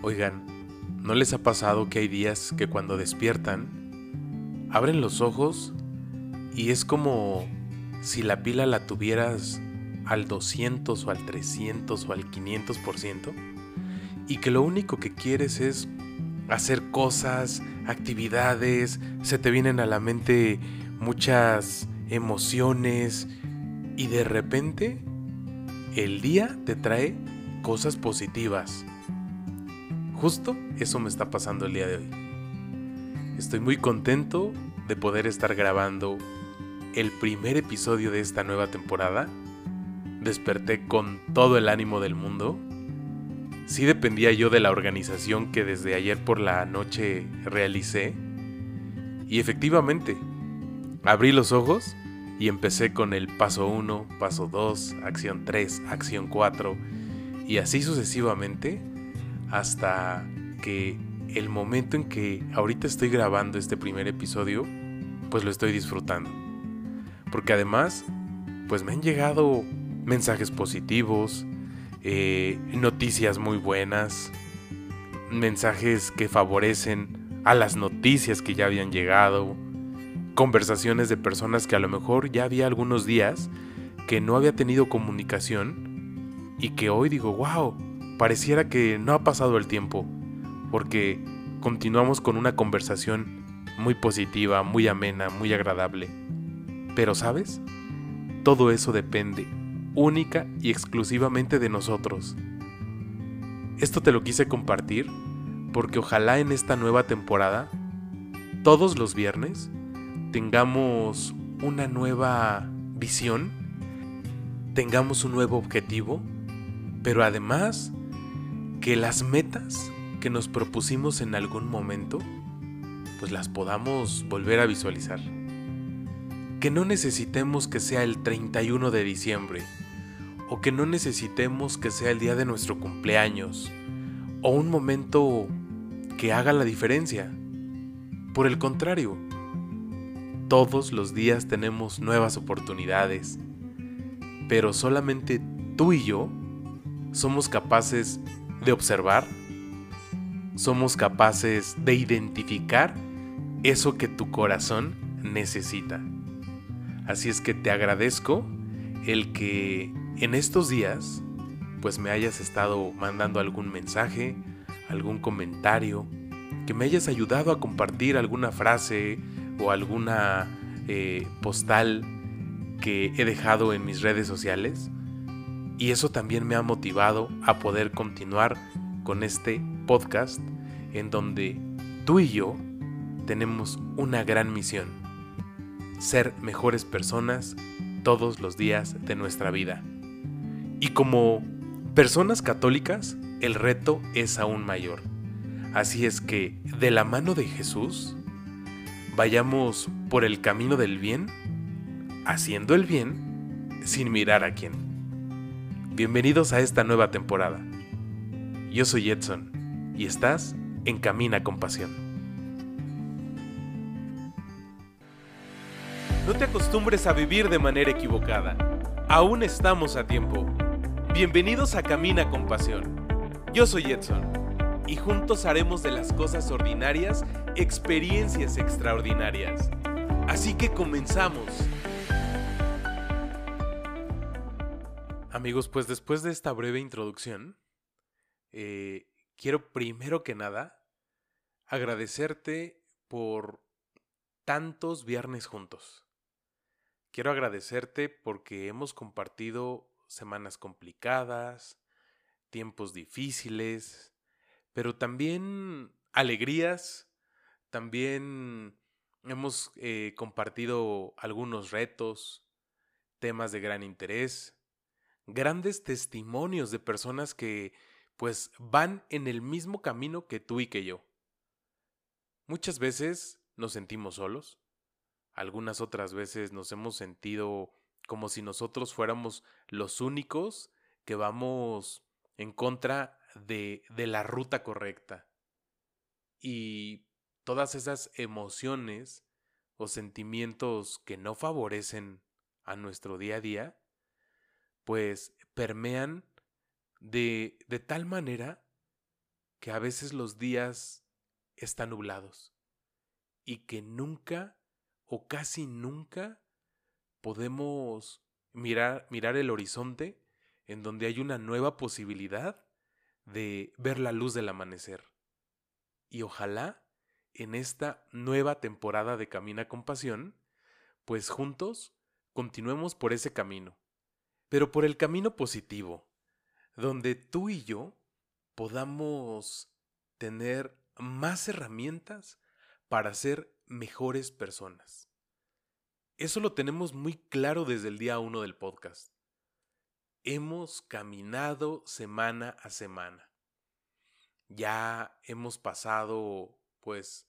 Oigan, ¿no les ha pasado que hay días que cuando despiertan, abren los ojos y es como si la pila la tuvieras al 200 o al 300 o al 500% y que lo único que quieres es hacer cosas, actividades, se te vienen a la mente muchas emociones y de repente el día te trae cosas positivas Justo eso me está pasando el día de hoy. Estoy muy contento de poder estar grabando el primer episodio de esta nueva temporada. Desperté con todo el ánimo del mundo. Sí dependía yo de la organización que desde ayer por la noche realicé. Y efectivamente, abrí los ojos y empecé con el paso 1, paso 2, acción 3, acción 4 y así sucesivamente hasta que el momento en que ahorita estoy grabando este primer episodio, pues lo estoy disfrutando. Porque además, pues me han llegado mensajes positivos, eh, noticias muy buenas, mensajes que favorecen a las noticias que ya habían llegado, conversaciones de personas que a lo mejor ya había algunos días que no había tenido comunicación y que hoy digo, wow, pareciera que no ha pasado el tiempo, porque continuamos con una conversación muy positiva, muy amena, muy agradable. Pero sabes, todo eso depende única y exclusivamente de nosotros. Esto te lo quise compartir porque ojalá en esta nueva temporada, todos los viernes, tengamos una nueva visión, tengamos un nuevo objetivo, pero además que las metas que nos propusimos en algún momento, pues las podamos volver a visualizar. Que no necesitemos que sea el 31 de diciembre, o que no necesitemos que sea el día de nuestro cumpleaños, o un momento que haga la diferencia. Por el contrario, todos los días tenemos nuevas oportunidades, pero solamente tú y yo somos capaces de observar, somos capaces de identificar eso que tu corazón necesita. Así es que te agradezco el que en estos días pues me hayas estado mandando algún mensaje, algún comentario, que me hayas ayudado a compartir alguna frase o alguna eh, postal que he dejado en mis redes sociales. Y eso también me ha motivado a poder continuar con este podcast en donde tú y yo tenemos una gran misión. Ser mejores personas todos los días de nuestra vida. Y como personas católicas, el reto es aún mayor. Así es que, de la mano de Jesús, vayamos por el camino del bien, haciendo el bien, sin mirar a quién. Bienvenidos a esta nueva temporada. Yo soy Edson y estás en Camina con Pasión. No te acostumbres a vivir de manera equivocada. Aún estamos a tiempo. Bienvenidos a Camina con Pasión. Yo soy Edson y juntos haremos de las cosas ordinarias experiencias extraordinarias. Así que comenzamos. Amigos, pues después de esta breve introducción, eh, quiero primero que nada agradecerte por tantos viernes juntos. Quiero agradecerte porque hemos compartido semanas complicadas, tiempos difíciles, pero también alegrías, también hemos eh, compartido algunos retos, temas de gran interés grandes testimonios de personas que pues van en el mismo camino que tú y que yo. Muchas veces nos sentimos solos, algunas otras veces nos hemos sentido como si nosotros fuéramos los únicos que vamos en contra de, de la ruta correcta. Y todas esas emociones o sentimientos que no favorecen a nuestro día a día, pues permean de, de tal manera que a veces los días están nublados y que nunca o casi nunca podemos mirar, mirar el horizonte en donde hay una nueva posibilidad de ver la luz del amanecer. Y ojalá en esta nueva temporada de Camina con Pasión, pues juntos continuemos por ese camino, pero por el camino positivo, donde tú y yo podamos tener más herramientas para ser mejores personas. Eso lo tenemos muy claro desde el día uno del podcast. Hemos caminado semana a semana. Ya hemos pasado, pues,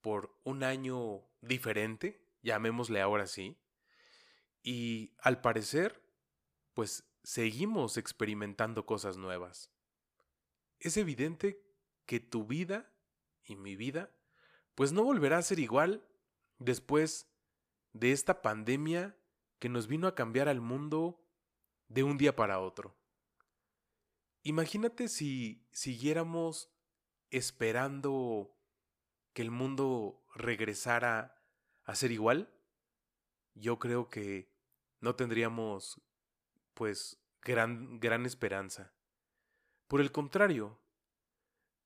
por un año diferente, llamémosle ahora sí, y al parecer, pues, seguimos experimentando cosas nuevas. Es evidente que tu vida y mi vida, pues no volverá a ser igual después de esta pandemia que nos vino a cambiar al mundo de un día para otro. Imagínate si siguiéramos esperando que el mundo regresara a ser igual. Yo creo que no tendríamos pues gran gran esperanza. Por el contrario,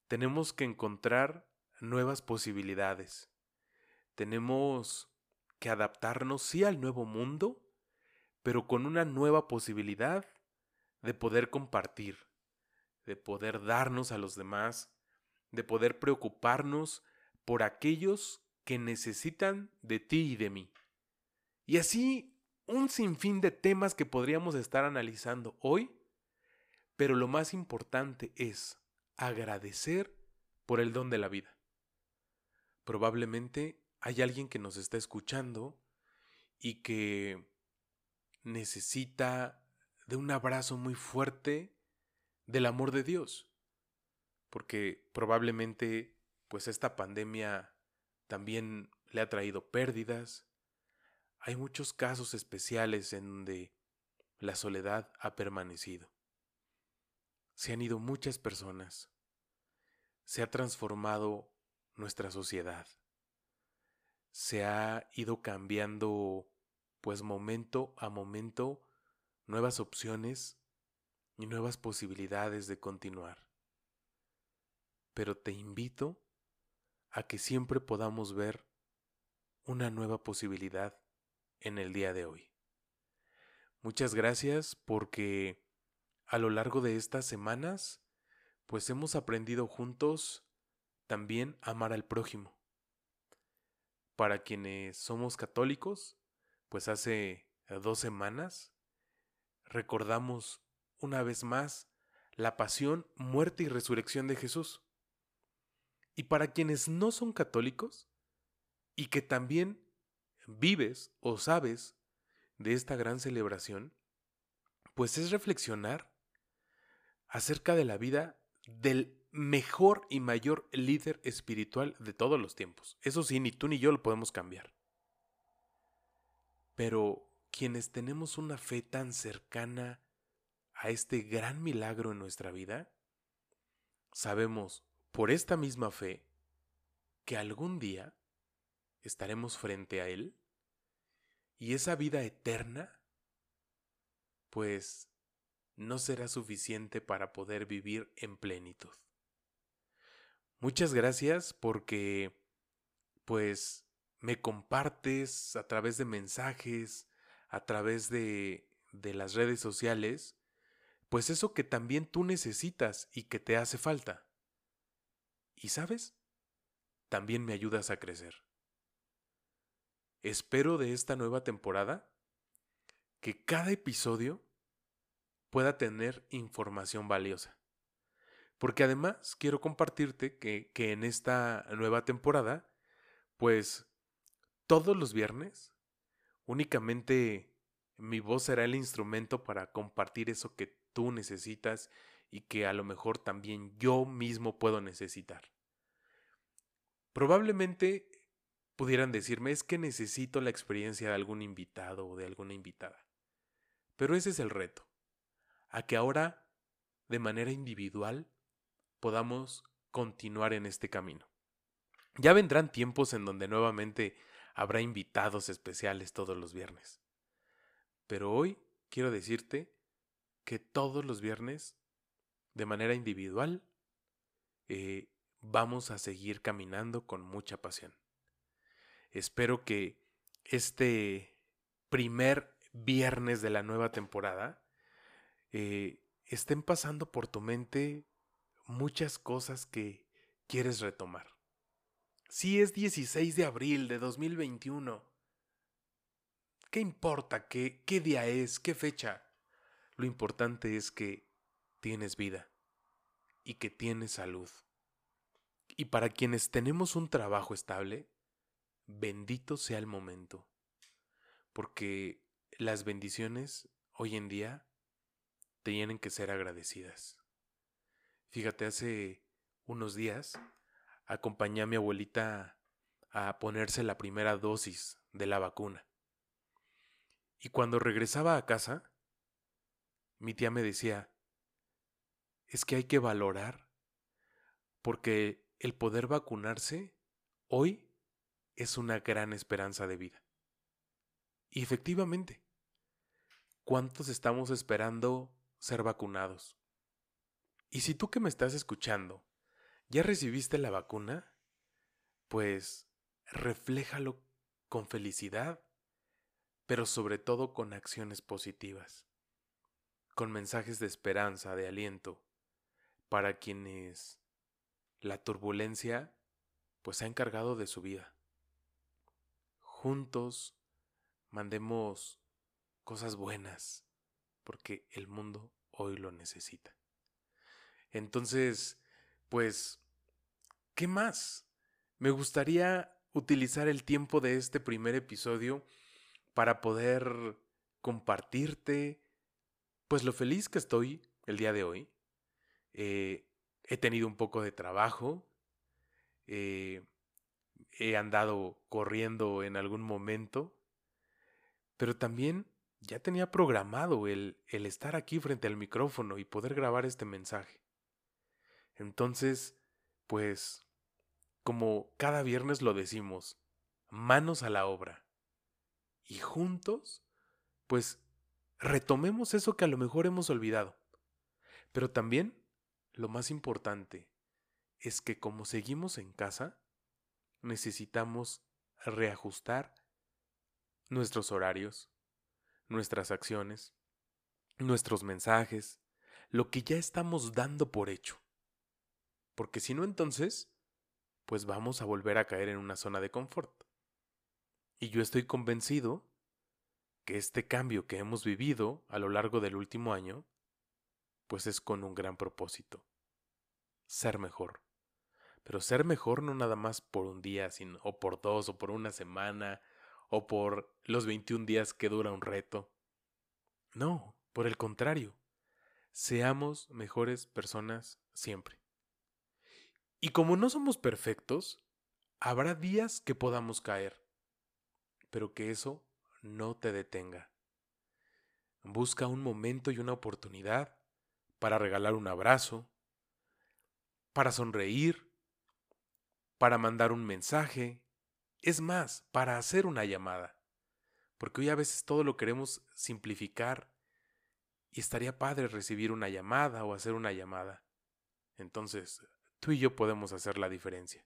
tenemos que encontrar nuevas posibilidades. Tenemos que adaptarnos sí al nuevo mundo, pero con una nueva posibilidad de poder compartir, de poder darnos a los demás, de poder preocuparnos por aquellos que necesitan de ti y de mí. Y así un sinfín de temas que podríamos estar analizando hoy, pero lo más importante es agradecer por el don de la vida. Probablemente hay alguien que nos está escuchando y que necesita de un abrazo muy fuerte del amor de Dios. Porque probablemente pues esta pandemia también le ha traído pérdidas. Hay muchos casos especiales en donde la soledad ha permanecido. Se han ido muchas personas. Se ha transformado nuestra sociedad se ha ido cambiando pues momento a momento nuevas opciones y nuevas posibilidades de continuar. Pero te invito a que siempre podamos ver una nueva posibilidad en el día de hoy. Muchas gracias porque a lo largo de estas semanas pues hemos aprendido juntos también a amar al prójimo para quienes somos católicos, pues hace dos semanas recordamos una vez más la pasión, muerte y resurrección de Jesús. Y para quienes no son católicos y que también vives o sabes de esta gran celebración, pues es reflexionar acerca de la vida del mejor y mayor líder espiritual de todos los tiempos. Eso sí, ni tú ni yo lo podemos cambiar. Pero quienes tenemos una fe tan cercana a este gran milagro en nuestra vida, sabemos por esta misma fe que algún día estaremos frente a Él y esa vida eterna, pues no será suficiente para poder vivir en plenitud. Muchas gracias porque pues me compartes a través de mensajes, a través de, de las redes sociales, pues eso que también tú necesitas y que te hace falta. Y sabes, también me ayudas a crecer. Espero de esta nueva temporada que cada episodio pueda tener información valiosa. Porque además quiero compartirte que, que en esta nueva temporada, pues todos los viernes, únicamente mi voz será el instrumento para compartir eso que tú necesitas y que a lo mejor también yo mismo puedo necesitar. Probablemente pudieran decirme es que necesito la experiencia de algún invitado o de alguna invitada. Pero ese es el reto, a que ahora, de manera individual, podamos continuar en este camino. Ya vendrán tiempos en donde nuevamente habrá invitados especiales todos los viernes. Pero hoy quiero decirte que todos los viernes, de manera individual, eh, vamos a seguir caminando con mucha pasión. Espero que este primer viernes de la nueva temporada eh, estén pasando por tu mente muchas cosas que quieres retomar. Si es 16 de abril de 2021, ¿qué importa qué, qué día es, qué fecha? Lo importante es que tienes vida y que tienes salud. Y para quienes tenemos un trabajo estable, bendito sea el momento, porque las bendiciones hoy en día tienen que ser agradecidas. Fíjate, hace unos días acompañé a mi abuelita a ponerse la primera dosis de la vacuna. Y cuando regresaba a casa, mi tía me decía, es que hay que valorar, porque el poder vacunarse hoy es una gran esperanza de vida. Y efectivamente, ¿cuántos estamos esperando ser vacunados? Y si tú que me estás escuchando ya recibiste la vacuna, pues refléjalo con felicidad, pero sobre todo con acciones positivas, con mensajes de esperanza, de aliento, para quienes la turbulencia pues ha encargado de su vida. Juntos mandemos cosas buenas, porque el mundo hoy lo necesita. Entonces, pues, ¿qué más? Me gustaría utilizar el tiempo de este primer episodio para poder compartirte, pues, lo feliz que estoy el día de hoy. Eh, he tenido un poco de trabajo. Eh, he andado corriendo en algún momento. Pero también ya tenía programado el, el estar aquí frente al micrófono y poder grabar este mensaje. Entonces, pues, como cada viernes lo decimos, manos a la obra. Y juntos, pues, retomemos eso que a lo mejor hemos olvidado. Pero también, lo más importante, es que como seguimos en casa, necesitamos reajustar nuestros horarios, nuestras acciones, nuestros mensajes, lo que ya estamos dando por hecho porque si no entonces, pues vamos a volver a caer en una zona de confort. Y yo estoy convencido que este cambio que hemos vivido a lo largo del último año, pues es con un gran propósito, ser mejor. Pero ser mejor no nada más por un día, sino, o por dos, o por una semana, o por los 21 días que dura un reto. No, por el contrario, seamos mejores personas siempre. Y como no somos perfectos, habrá días que podamos caer, pero que eso no te detenga. Busca un momento y una oportunidad para regalar un abrazo, para sonreír, para mandar un mensaje, es más, para hacer una llamada. Porque hoy a veces todo lo queremos simplificar y estaría padre recibir una llamada o hacer una llamada. Entonces, tú y yo podemos hacer la diferencia.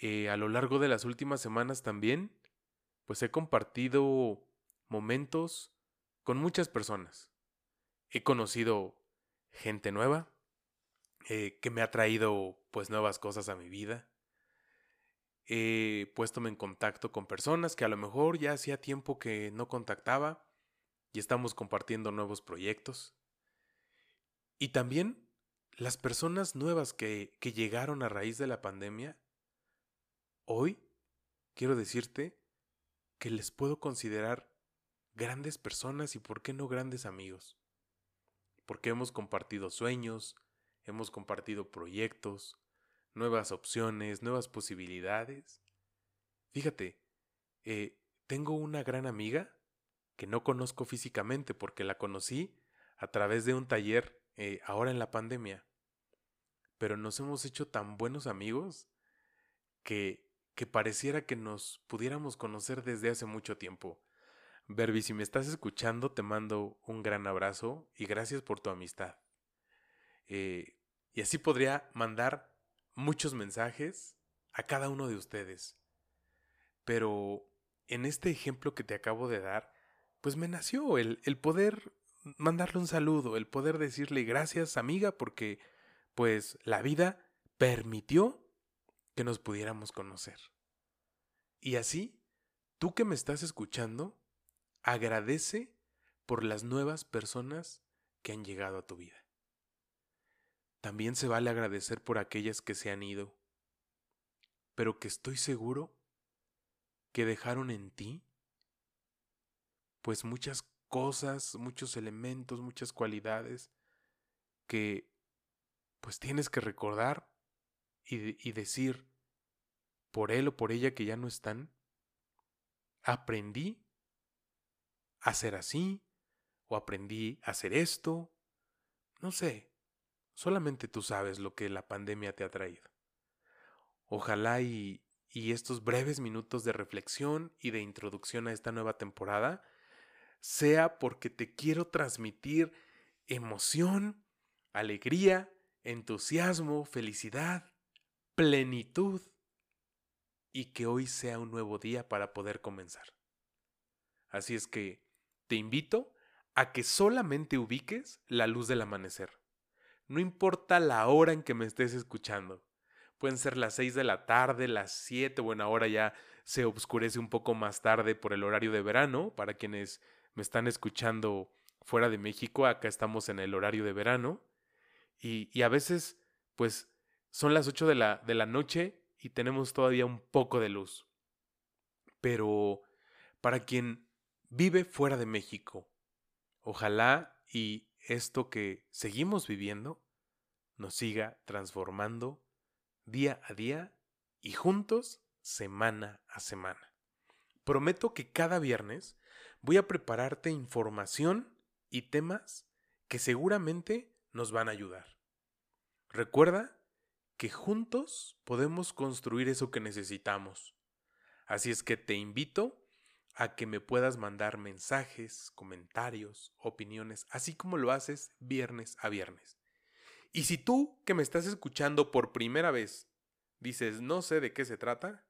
Eh, a lo largo de las últimas semanas también, pues he compartido momentos con muchas personas. He conocido gente nueva eh, que me ha traído pues nuevas cosas a mi vida. He puesto en contacto con personas que a lo mejor ya hacía tiempo que no contactaba y estamos compartiendo nuevos proyectos. Y también las personas nuevas que, que llegaron a raíz de la pandemia, hoy quiero decirte que les puedo considerar grandes personas y por qué no grandes amigos. Porque hemos compartido sueños, hemos compartido proyectos, nuevas opciones, nuevas posibilidades. Fíjate, eh, tengo una gran amiga que no conozco físicamente porque la conocí a través de un taller eh, ahora en la pandemia. pero nos hemos hecho tan buenos amigos que, que pareciera que nos pudiéramos conocer desde hace mucho tiempo. Berbi, si me estás escuchando, te mando un gran abrazo y gracias por tu amistad. Eh, y así podría mandar muchos mensajes a cada uno de ustedes. Pero en este ejemplo que te acabo de dar, pues me nació el, el poder mandarle un saludo, el poder decirle gracias amiga porque pues la vida permitió que nos pudiéramos conocer. Y así, tú que me estás escuchando, agradece por las nuevas personas que han llegado a tu vida. También se vale agradecer por aquellas que se han ido, pero que estoy seguro que dejaron en ti pues muchas cosas, muchos elementos, muchas cualidades que pues tienes que recordar y, y decir por él o por ella que ya no están, aprendí a ser así, o aprendí a hacer esto, no sé, solamente tú sabes lo que la pandemia te ha traído. Ojalá y, y estos breves minutos de reflexión y de introducción a esta nueva temporada sea porque te quiero transmitir emoción, alegría, entusiasmo, felicidad, plenitud y que hoy sea un nuevo día para poder comenzar. Así es que te invito a que solamente ubiques la luz del amanecer. No importa la hora en que me estés escuchando. Pueden ser las 6 de la tarde, las 7, bueno, ahora ya se oscurece un poco más tarde por el horario de verano. Para quienes me están escuchando fuera de México, acá estamos en el horario de verano. Y, a veces, pues, son las 8 de la, de la noche y tenemos todavía un poco de luz. Pero para quien vive fuera de México, ojalá y esto que seguimos viviendo nos siga transformando día a día y juntos semana a semana. Prometo que cada viernes voy a prepararte información y temas que seguramente nos van a ayudar. Recuerda que juntos podemos construir eso que necesitamos. Así es que te invito a que me puedas mandar mensajes, comentarios, opiniones, así como lo haces viernes a viernes. Y si tú que me estás escuchando por primera vez dices no sé de qué se trata,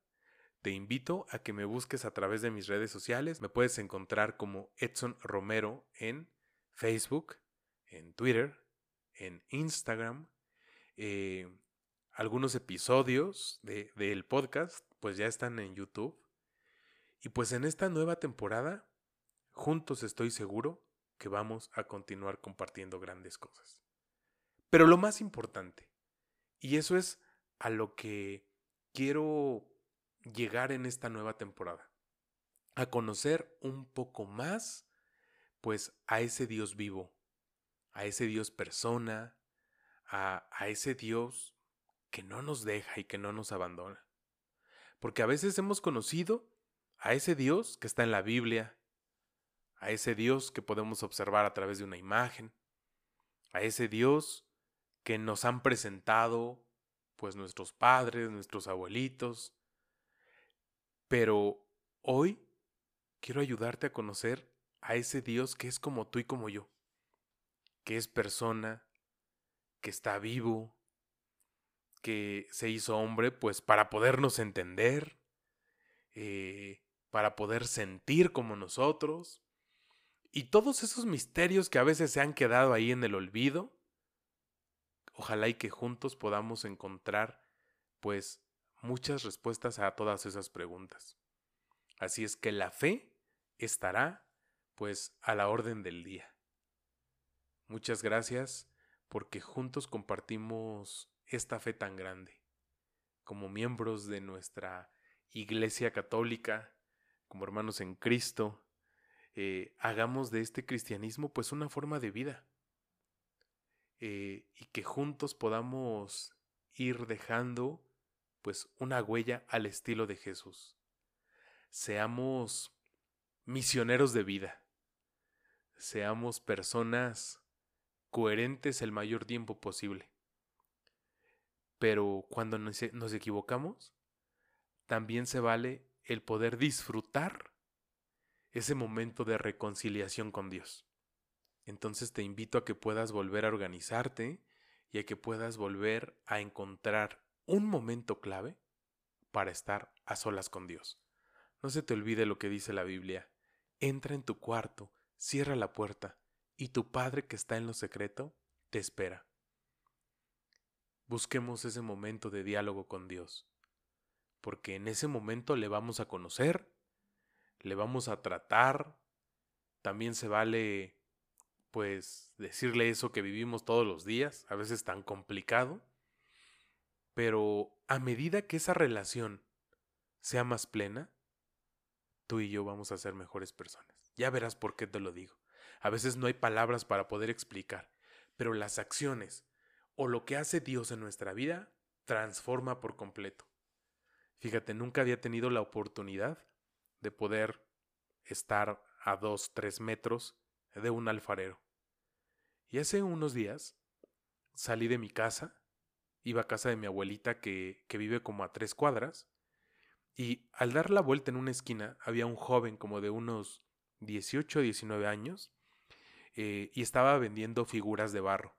te invito a que me busques a través de mis redes sociales. Me puedes encontrar como Edson Romero en Facebook, en Twitter, en Instagram. Eh, algunos episodios del podcast pues ya están en YouTube. Y pues en esta nueva temporada, juntos estoy seguro que vamos a continuar compartiendo grandes cosas. Pero lo más importante, y eso es a lo que quiero llegar en esta nueva temporada, a conocer un poco más, pues, a ese Dios vivo, a ese Dios persona, a, a ese Dios que no nos deja y que no nos abandona. Porque a veces hemos conocido a ese Dios que está en la Biblia, a ese Dios que podemos observar a través de una imagen, a ese Dios que nos han presentado pues nuestros padres, nuestros abuelitos. Pero hoy quiero ayudarte a conocer a ese Dios que es como tú y como yo, que es persona, que está vivo, que se hizo hombre pues para podernos entender, eh, para poder sentir como nosotros, y todos esos misterios que a veces se han quedado ahí en el olvido, Ojalá y que juntos podamos encontrar, pues, muchas respuestas a todas esas preguntas. Así es que la fe estará, pues, a la orden del día. Muchas gracias porque juntos compartimos esta fe tan grande. Como miembros de nuestra Iglesia Católica, como hermanos en Cristo, eh, hagamos de este cristianismo pues una forma de vida eh, y que juntos podamos ir dejando pues una huella al estilo de Jesús. Seamos misioneros de vida. Seamos personas coherentes el mayor tiempo posible. Pero cuando nos, nos equivocamos, también se vale el poder disfrutar ese momento de reconciliación con Dios. Entonces te invito a que puedas volver a organizarte y a que puedas volver a encontrar un momento clave para estar a solas con Dios. No se te olvide lo que dice la Biblia. Entra en tu cuarto, cierra la puerta, y tu Padre que está en lo secreto te espera. Busquemos ese momento de diálogo con Dios, porque en ese momento le vamos a conocer, le vamos a tratar, también se vale pues decirle eso que vivimos todos los días, a veces tan complicado, pero a medida que esa relación sea más plena, tú y yo vamos a ser mejores personas. Ya verás por qué te lo digo. A veces no hay palabras para poder explicar, pero las acciones o lo que hace Dios en nuestra vida transforma por completo. Fíjate, nunca había tenido la oportunidad de poder estar a dos, tres metros de un alfarero. Y hace unos días salí de mi casa, iba a casa de mi abuelita que, que vive como a tres cuadras, y al dar la vuelta en una esquina había un joven como de unos 18 o 19 años eh, y estaba vendiendo figuras de barro.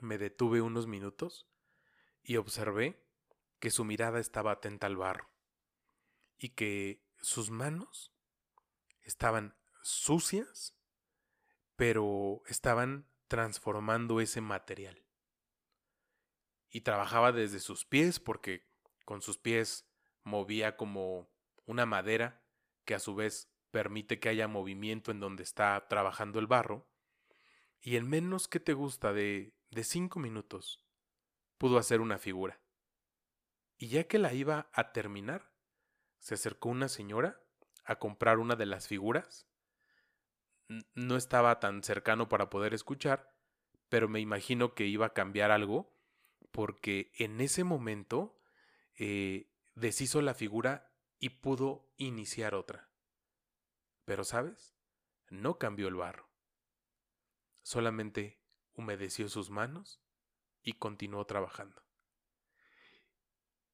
Me detuve unos minutos y observé que su mirada estaba atenta al barro y que sus manos estaban sucias, pero estaban transformando ese material. Y trabajaba desde sus pies porque con sus pies movía como una madera que a su vez permite que haya movimiento en donde está trabajando el barro, y en menos que te gusta de, de cinco minutos pudo hacer una figura. Y ya que la iba a terminar, se acercó una señora a comprar una de las figuras. No estaba tan cercano para poder escuchar, pero me imagino que iba a cambiar algo, porque en ese momento eh, deshizo la figura y pudo iniciar otra. Pero, ¿sabes? No cambió el barro. Solamente humedeció sus manos y continuó trabajando.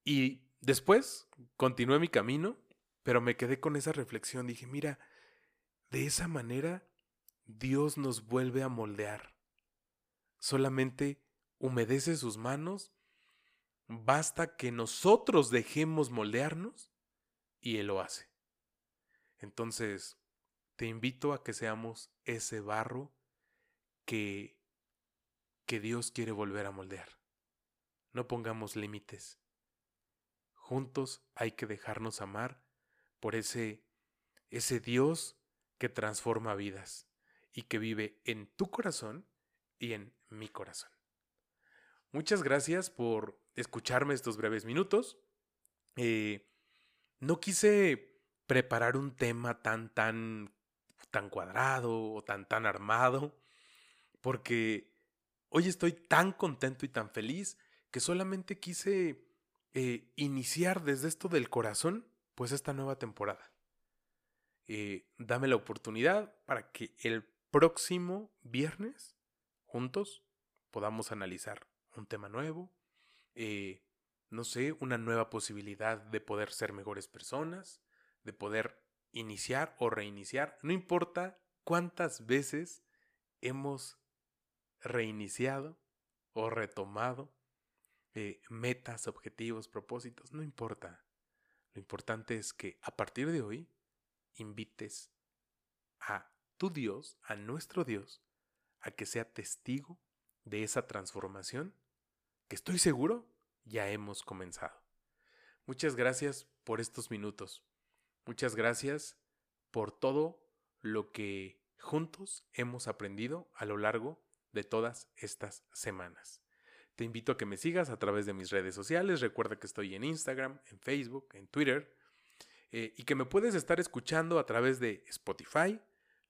Y después continué mi camino, pero me quedé con esa reflexión. Dije, mira, de esa manera Dios nos vuelve a moldear. Solamente humedece sus manos Basta que nosotros dejemos moldearnos y Él lo hace. Entonces, te invito a que seamos ese barro que, que Dios quiere volver a moldear. No pongamos límites. Juntos hay que dejarnos amar por ese, ese Dios que transforma vidas y que vive en tu corazón y en mi corazón. Muchas gracias por escucharme estos breves minutos. Eh, no quise preparar un tema tan, tan, tan cuadrado o tan, tan armado, porque hoy estoy tan contento y tan feliz que solamente quise eh, iniciar desde esto del corazón, pues esta nueva temporada. Eh, dame la oportunidad para que el próximo viernes, juntos, podamos analizar un tema nuevo, eh, no sé, una nueva posibilidad de poder ser mejores personas, de poder iniciar o reiniciar, no importa cuántas veces hemos reiniciado o retomado eh, metas, objetivos, propósitos, no importa. Lo importante es que a partir de hoy invites a tu Dios, a nuestro Dios, a que sea testigo de esa transformación que estoy seguro ya hemos comenzado. Muchas gracias por estos minutos. Muchas gracias por todo lo que juntos hemos aprendido a lo largo de todas estas semanas. Te invito a que me sigas a través de mis redes sociales. Recuerda que estoy en Instagram, en Facebook, en Twitter. Eh, y que me puedes estar escuchando a través de Spotify,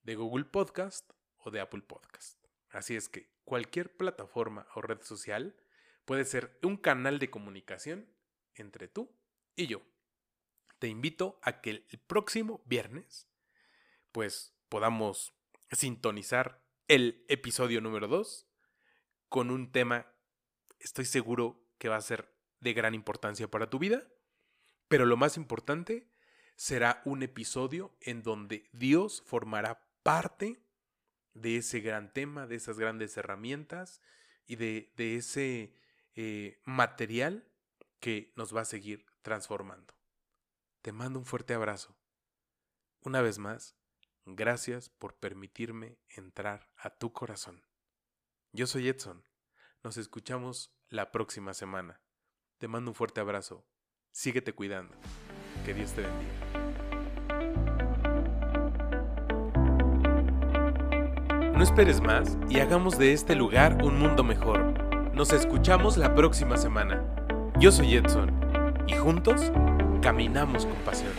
de Google Podcast o de Apple Podcast. Así es que cualquier plataforma o red social puede ser un canal de comunicación entre tú y yo. Te invito a que el próximo viernes, pues podamos sintonizar el episodio número 2 con un tema, estoy seguro que va a ser de gran importancia para tu vida, pero lo más importante será un episodio en donde Dios formará parte de ese gran tema, de esas grandes herramientas y de, ese eh, material que nos va a seguir transformando. Te mando un fuerte abrazo. Una vez más, gracias por permitirme entrar a tu corazón. Yo soy Edson. Nos escuchamos la próxima semana. Te mando un fuerte abrazo. Síguete cuidando. Que Dios te bendiga. No esperes más y hagamos de este lugar un mundo mejor. Nos escuchamos la próxima semana. Yo soy Edson y juntos caminamos con pasión.